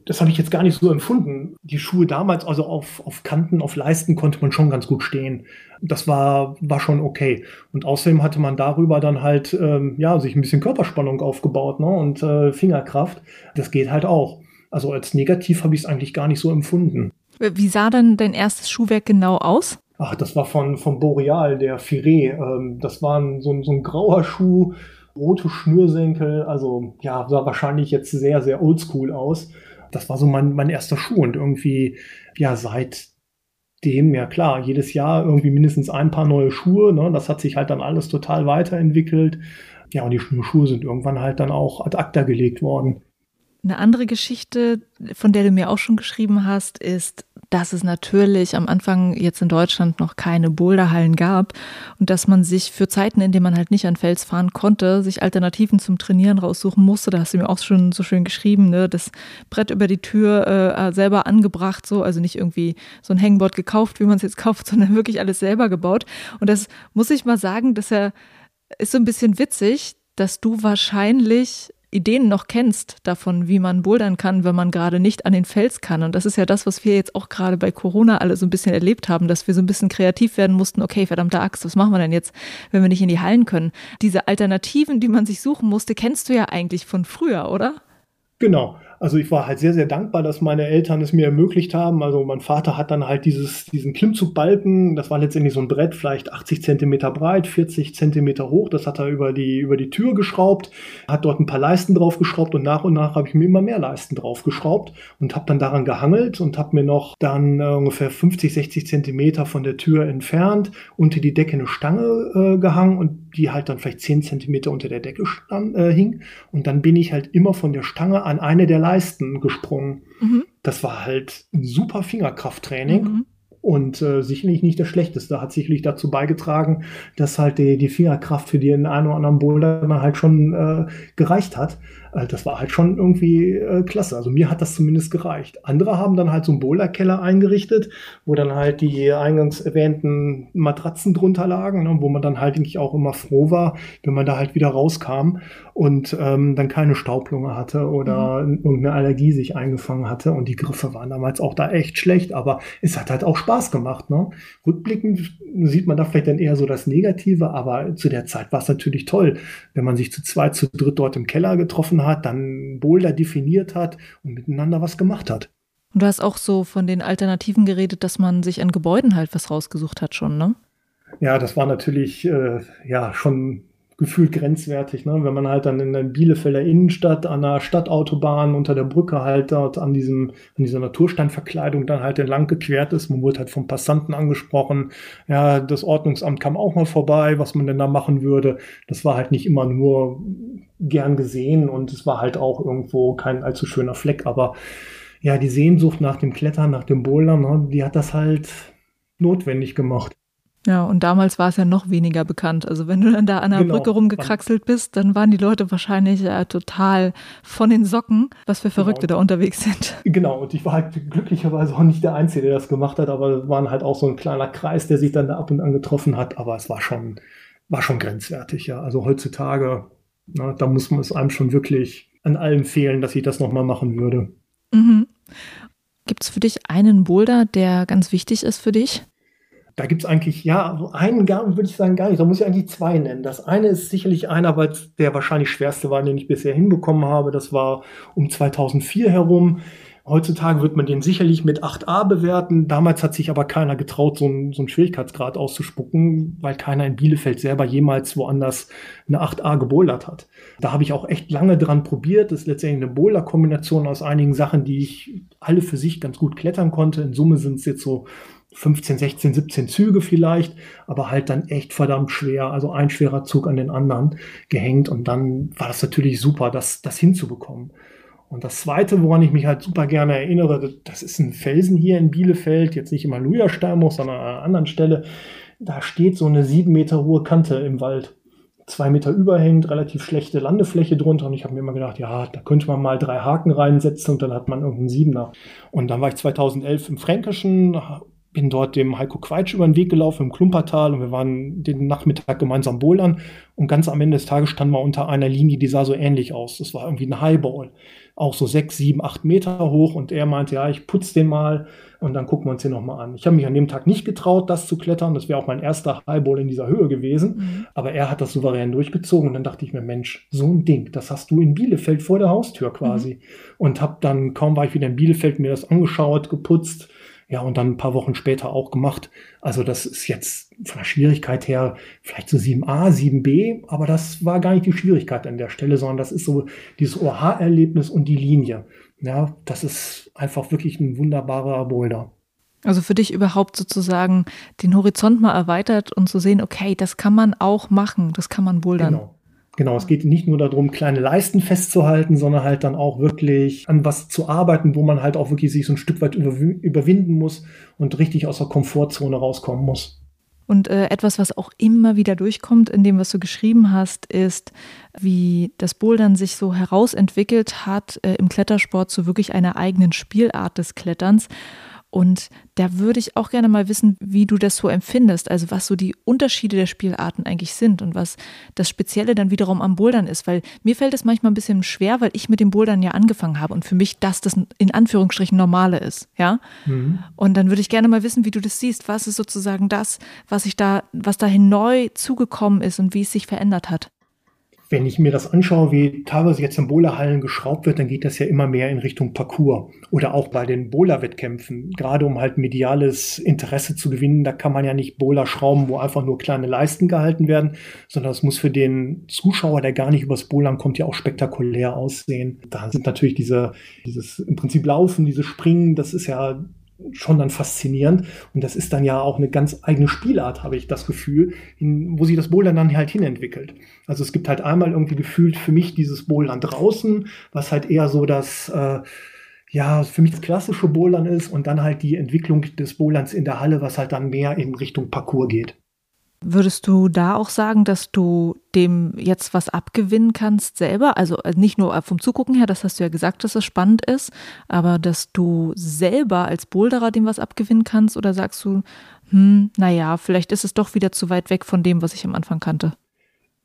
Das habe ich jetzt gar nicht so empfunden. Die Schuhe damals, also auf, auf Kanten, auf Leisten konnte man schon ganz gut stehen. Das war, war schon okay. Und außerdem hatte man darüber dann halt, ähm, ja, sich ein bisschen Körperspannung aufgebaut ne? und äh, Fingerkraft. Das geht halt auch. Also als negativ habe ich es eigentlich gar nicht so empfunden. Wie sah dann dein erstes Schuhwerk genau aus? ach, das war von, von Boreal, der Firé. Ähm, das war ein, so, ein, so ein grauer Schuh, rote Schnürsenkel, also ja, sah wahrscheinlich jetzt sehr, sehr oldschool aus. Das war so mein, mein erster Schuh und irgendwie, ja, seitdem, ja klar, jedes Jahr irgendwie mindestens ein paar neue Schuhe. Ne? Das hat sich halt dann alles total weiterentwickelt. Ja, und die Schuhe sind irgendwann halt dann auch ad acta gelegt worden. Eine andere Geschichte, von der du mir auch schon geschrieben hast, ist, dass es natürlich am Anfang jetzt in Deutschland noch keine Boulderhallen gab und dass man sich für Zeiten, in denen man halt nicht an Fels fahren konnte, sich Alternativen zum Trainieren raussuchen musste. Da hast du mir auch schon so schön geschrieben, ne? das Brett über die Tür äh, selber angebracht, so, also nicht irgendwie so ein Hangboard gekauft, wie man es jetzt kauft, *laughs* sondern wirklich alles selber gebaut. Und das muss ich mal sagen, dass er ist so ein bisschen witzig, dass du wahrscheinlich Ideen noch kennst davon, wie man bouldern kann, wenn man gerade nicht an den Fels kann. Und das ist ja das, was wir jetzt auch gerade bei Corona alle so ein bisschen erlebt haben, dass wir so ein bisschen kreativ werden mussten. Okay, verdammte Axt, was machen wir denn jetzt, wenn wir nicht in die Hallen können? Diese Alternativen, die man sich suchen musste, kennst du ja eigentlich von früher, oder? Genau. Also ich war halt sehr, sehr dankbar, dass meine Eltern es mir ermöglicht haben. Also mein Vater hat dann halt dieses, diesen Klimmzugbalken, das war letztendlich so ein Brett, vielleicht 80 Zentimeter breit, 40 Zentimeter hoch. Das hat er über die, über die Tür geschraubt, hat dort ein paar Leisten draufgeschraubt und nach und nach habe ich mir immer mehr Leisten draufgeschraubt und habe dann daran gehangelt und habe mir noch dann äh, ungefähr 50, 60 Zentimeter von der Tür entfernt unter die Decke eine Stange äh, gehangen und die halt dann vielleicht 10 Zentimeter unter der Decke stand, äh, hing. Und dann bin ich halt immer von der Stange an eine der Leisten gesprungen. Mhm. Das war halt super Fingerkrafttraining. Mhm. Und äh, sicherlich nicht das Schlechteste. Hat sicherlich dazu beigetragen, dass halt die, die Fingerkraft für den einen oder anderen Boulder halt schon äh, gereicht hat. Äh, das war halt schon irgendwie äh, klasse. Also mir hat das zumindest gereicht. Andere haben dann halt so einen Boulderkeller eingerichtet, wo dann halt die eingangs erwähnten Matratzen drunter lagen, ne, wo man dann halt eigentlich auch immer froh war, wenn man da halt wieder rauskam und ähm, dann keine Staublunge hatte oder mhm. irgendeine Allergie sich eingefangen hatte. Und die Griffe waren damals auch da echt schlecht, aber es hat halt auch Spaß gemacht. Ne? Rückblickend sieht man da vielleicht dann eher so das Negative, aber zu der Zeit war es natürlich toll, wenn man sich zu zweit, zu dritt dort im Keller getroffen hat, dann Boulder definiert hat und miteinander was gemacht hat. Und du hast auch so von den Alternativen geredet, dass man sich an Gebäuden halt was rausgesucht hat schon, ne? Ja, das war natürlich äh, ja schon gefühlt grenzwertig, ne? wenn man halt dann in der Bielefelder Innenstadt an der Stadtautobahn unter der Brücke halt dort an diesem an dieser Natursteinverkleidung dann halt entlang gequert ist. Man wurde halt vom Passanten angesprochen. Ja, das Ordnungsamt kam auch mal vorbei, was man denn da machen würde. Das war halt nicht immer nur gern gesehen und es war halt auch irgendwo kein allzu schöner Fleck. Aber ja, die Sehnsucht nach dem Klettern, nach dem Bouldern, ne, die hat das halt notwendig gemacht. Ja, und damals war es ja noch weniger bekannt. Also wenn du dann da an der genau. Brücke rumgekraxelt bist, dann waren die Leute wahrscheinlich ja total von den Socken, was für genau. Verrückte genau. da unterwegs sind. Genau, und ich war halt glücklicherweise auch nicht der Einzige, der das gemacht hat, aber es waren halt auch so ein kleiner Kreis, der sich dann da ab und an getroffen hat. Aber es war schon, war schon grenzwertig, ja. Also heutzutage na, da muss man es einem schon wirklich an allem fehlen, dass ich das nochmal machen würde. Mhm. Gibt es für dich einen Boulder, der ganz wichtig ist für dich? Da gibt es eigentlich, ja, einen gar, würde ich sagen, gar nicht. Da muss ich eigentlich zwei nennen. Das eine ist sicherlich einer, weil der wahrscheinlich schwerste war, den ich bisher hinbekommen habe. Das war um 2004 herum. Heutzutage wird man den sicherlich mit 8a bewerten. Damals hat sich aber keiner getraut, so einen, so einen Schwierigkeitsgrad auszuspucken, weil keiner in Bielefeld selber jemals woanders eine 8a gebouldert hat. Da habe ich auch echt lange dran probiert. Das ist letztendlich eine Boulder-Kombination aus einigen Sachen, die ich alle für sich ganz gut klettern konnte. In Summe sind es jetzt so 15, 16, 17 Züge vielleicht, aber halt dann echt verdammt schwer. Also ein schwerer Zug an den anderen gehängt. Und dann war das natürlich super, das, das hinzubekommen. Und das Zweite, woran ich mich halt super gerne erinnere, das ist ein Felsen hier in Bielefeld, jetzt nicht im Halleluja-Steinbruch, sondern an einer anderen Stelle. Da steht so eine sieben Meter hohe Kante im Wald. Zwei Meter überhängend, relativ schlechte Landefläche drunter. Und ich habe mir immer gedacht, ja, da könnte man mal drei Haken reinsetzen und dann hat man irgendeinen Siebener. Und dann war ich 2011 im Fränkischen, bin dort dem Heiko Quaitsch über den Weg gelaufen im Klumpertal und wir waren den Nachmittag gemeinsam bouldern und ganz am Ende des Tages standen wir unter einer Linie, die sah so ähnlich aus. Das war irgendwie ein Highball auch so sechs, sieben, acht Meter hoch und er meinte, ja, ich putze den mal und dann gucken wir uns den nochmal an. Ich habe mich an dem Tag nicht getraut, das zu klettern. Das wäre auch mein erster Highball in dieser Höhe gewesen. Mhm. Aber er hat das souverän durchgezogen und dann dachte ich mir, Mensch, so ein Ding, das hast du in Bielefeld vor der Haustür quasi. Mhm. Und habe dann, kaum war ich wieder in Bielefeld, mir das angeschaut, geputzt, Ja, und dann ein paar Wochen später auch gemacht. Also das ist jetzt von der Schwierigkeit her vielleicht so 7a, 7b, aber das war gar nicht die Schwierigkeit an der Stelle, sondern das ist so dieses OH-Erlebnis und die Linie. Ja, das ist einfach wirklich ein wunderbarer Boulder. Also für dich überhaupt sozusagen den Horizont mal erweitert und zu sehen, okay, das kann man auch machen, das kann man bouldern. Genau. Genau, es geht nicht nur darum, kleine Leisten festzuhalten, sondern halt dann auch wirklich an was zu arbeiten, wo man halt auch wirklich sich so ein Stück weit überwinden muss und richtig aus der Komfortzone rauskommen muss. Und äh, etwas, was auch immer wieder durchkommt in dem, was du geschrieben hast, ist, wie das Bouldern sich so herausentwickelt hat äh, im Klettersport zu wirklich einer eigenen Spielart des Kletterns. Und da würde ich auch gerne mal wissen, wie du das so empfindest, also was so die Unterschiede der Spielarten eigentlich sind und was das Spezielle dann wiederum am Bouldern ist, weil mir fällt es manchmal ein bisschen schwer, weil ich mit dem Bouldern ja angefangen habe und für mich das das in Anführungsstrichen normale ist, ja? Mhm. Und dann würde ich gerne mal wissen, wie du das siehst, was ist sozusagen das, was sich da was dahin neu zugekommen ist und wie es sich verändert hat. Wenn ich mir das anschaue, wie teilweise jetzt in Bowlerhallen geschraubt wird, dann geht das ja immer mehr in Richtung Parcours. Oder auch bei den Bowler-Wettkämpfen. Gerade um halt mediales Interesse zu gewinnen, da kann man ja nicht Bowler schrauben, wo einfach nur kleine Leisten gehalten werden, sondern es muss für den Zuschauer, der gar nicht übers Bowlern kommt, ja auch spektakulär aussehen. Da sind natürlich diese, dieses im Prinzip Laufen, diese Springen, das ist ja schon dann faszinierend. Und das ist dann ja auch eine ganz eigene Spielart, habe ich das Gefühl, in, wo sich das Bouldern dann halt hinentwickelt. Also es gibt halt einmal irgendwie gefühlt für mich dieses Bouldern draußen, was halt eher so das, äh, ja, für mich das klassische Bouldern ist und dann halt die Entwicklung des Boulders in der Halle, was halt dann mehr in Richtung Parcours geht. Würdest du da auch sagen, dass du dem jetzt was abgewinnen kannst selber? Also äh, nicht nur vom Zugucken her, das hast du ja gesagt, dass es spannend ist, aber dass du selber als Boulderer dem was abgewinnen kannst oder sagst du, hm, naja, vielleicht ist es doch wieder zu weit weg von dem, was ich am Anfang kannte?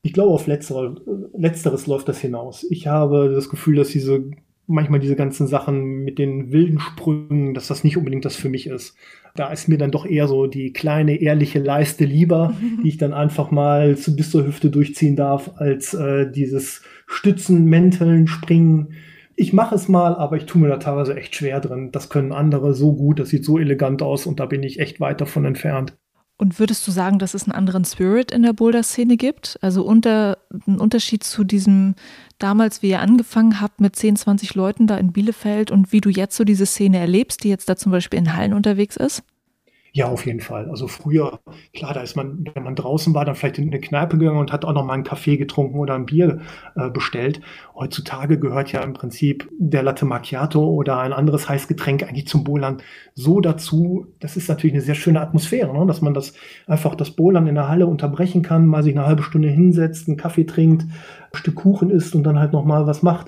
Ich glaube, auf letztere, letzteres läuft das hinaus. Ich habe das Gefühl, dass diese manchmal diese ganzen Sachen mit den wilden Sprüngen, dass das nicht unbedingt das für mich ist. Da ist mir dann doch eher so die kleine, ehrliche Leiste lieber, *laughs* die ich dann einfach mal bis zur Hüfte durchziehen darf, als äh, dieses Stützen, Mänteln, Springen. Ich mache es mal, aber ich tue mir da teilweise echt schwer drin. Das können andere so gut, das sieht so elegant aus und da bin ich echt weit davon entfernt. Und würdest du sagen, dass es einen anderen Spirit in der Boulder-Szene gibt? Also unter, einen Unterschied zu diesem damals, wie ihr angefangen habt mit 10, 20 Leuten da in Bielefeld und wie du jetzt so diese Szene erlebst, die jetzt da zum Beispiel in Hallen unterwegs ist? Ja, auf jeden Fall. Also früher, klar, da ist man, wenn man draußen war, dann vielleicht in eine Kneipe gegangen und hat auch noch mal einen Kaffee getrunken oder ein Bier äh, bestellt. Heutzutage gehört ja im Prinzip der Latte Macchiato oder ein anderes Heißgetränk eigentlich zum Bowlern so dazu. Das ist natürlich eine sehr schöne Atmosphäre, ne? dass man das einfach das Bowlern in der Halle unterbrechen kann, mal sich eine halbe Stunde hinsetzt, einen Kaffee trinkt, ein Stück Kuchen isst und dann halt noch mal was macht.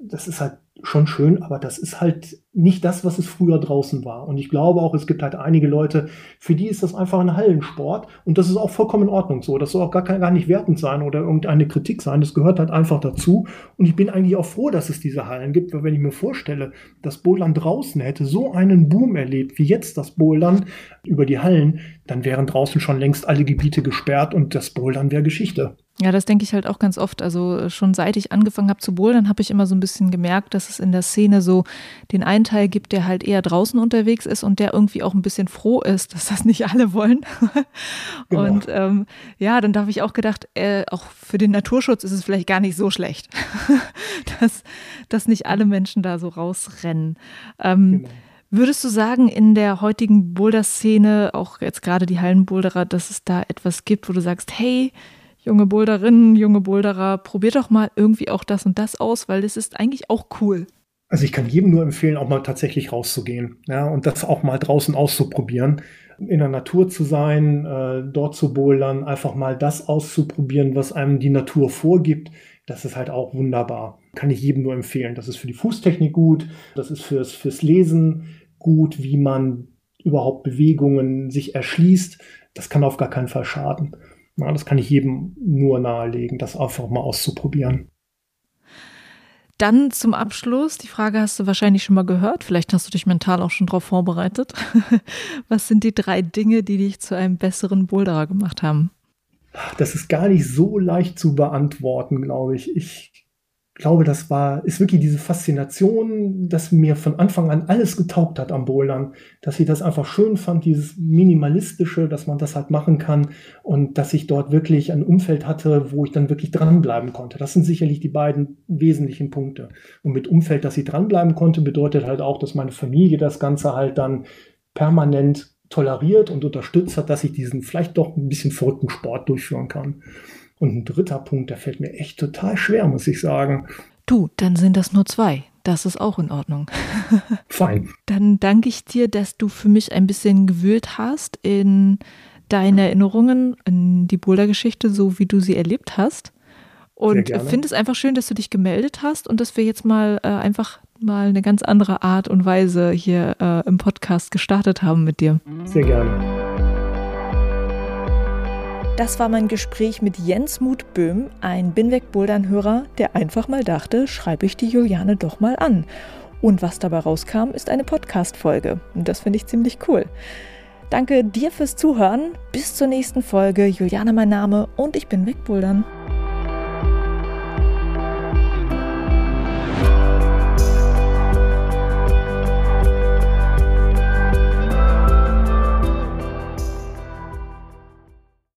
Das ist halt schon schön, aber das ist halt nicht das, was es früher draußen war. Und ich glaube auch, es gibt halt einige Leute, für die ist das einfach ein Hallensport und das ist auch vollkommen in Ordnung so. Das soll auch gar, gar nicht wertend sein oder irgendeine Kritik sein. Das gehört halt einfach dazu. Und ich bin eigentlich auch froh, dass es diese Hallen gibt, weil wenn ich mir vorstelle, das Bouldern draußen hätte so einen Boom erlebt, wie jetzt das Bouldern über die Hallen, dann wären draußen schon längst alle Gebiete gesperrt und das Bouldern wäre Geschichte. Ja, das denke ich halt auch ganz oft. Also schon seit ich angefangen habe zu bouldern, habe ich immer so ein bisschen gemerkt, dass es in der Szene so den einen Teil gibt, der halt eher draußen unterwegs ist und der irgendwie auch ein bisschen froh ist, *laughs* dass das nicht alle wollen. Genau. Und ähm, ja, dann habe ich auch gedacht, äh, auch für den Naturschutz ist es vielleicht gar nicht so schlecht, *laughs* dass, dass nicht alle Menschen da so rausrennen. Ähm, genau. Würdest du sagen, in der heutigen Boulder-Szene, auch jetzt gerade die Hallenboulderer, dass es da etwas gibt, wo du sagst, hey, junge Boulderinnen, junge Boulderer, probiert doch mal irgendwie auch das und das aus, weil das ist eigentlich auch cool. Also ich kann jedem nur empfehlen, auch mal tatsächlich rauszugehen, ja, und das auch mal draußen auszuprobieren, in der Natur zu sein, äh, dort zu bouldern, einfach mal das auszuprobieren, was einem die Natur vorgibt. Das ist halt auch wunderbar. Kann ich jedem nur empfehlen. Das ist für die Fußtechnik gut, das ist fürs, fürs Lesen gut, wie man überhaupt Bewegungen sich erschließt. Das kann auf gar keinen Fall schaden. Ja, das kann ich jedem nur nahelegen, das einfach mal auszuprobieren. Dann zum Abschluss, die Frage hast du wahrscheinlich schon mal gehört, vielleicht hast du dich mental auch schon darauf vorbereitet. *laughs* Was sind die drei Dinge, die dich zu einem besseren Boulderer gemacht haben? Das ist gar nicht so leicht zu beantworten, glaube ich. Ich glaube, das war, ist wirklich diese Faszination, dass mir von Anfang an alles getaugt hat am Bouldern, dass ich das einfach schön fand, dieses Minimalistische, dass man das halt machen kann und dass ich dort wirklich ein Umfeld hatte, wo ich dann wirklich dranbleiben konnte. Das sind sicherlich die beiden wesentlichen Punkte. Und mit Umfeld, dass ich dranbleiben konnte, bedeutet halt auch, dass meine Familie das Ganze halt dann permanent toleriert und unterstützt hat, dass ich diesen vielleicht doch ein bisschen verrückten Sport durchführen kann. Und ein dritter Punkt, der fällt mir echt total schwer, muss ich sagen. Du, dann sind das nur zwei. Das ist auch in Ordnung. *laughs* Fein. Dann danke ich dir, dass du für mich ein bisschen gewühlt hast in deine Erinnerungen, in die Boulder-Geschichte, so wie du sie erlebt hast. Und finde es einfach schön, dass du dich gemeldet hast und dass wir jetzt mal äh, einfach mal eine ganz andere Art und Weise hier äh, im Podcast gestartet haben mit dir. Sehr gerne. Das war mein Gespräch mit Jens Mut Böhm, ein Binweg-Bouldern-Hörer, der einfach mal dachte, schreibe ich die Juliane doch mal an. Und was dabei rauskam, ist eine Podcast-Folge. Und das finde ich ziemlich cool. Danke dir fürs Zuhören. Bis zur nächsten Folge. Juliane mein Name und ich bin Wegbouldern.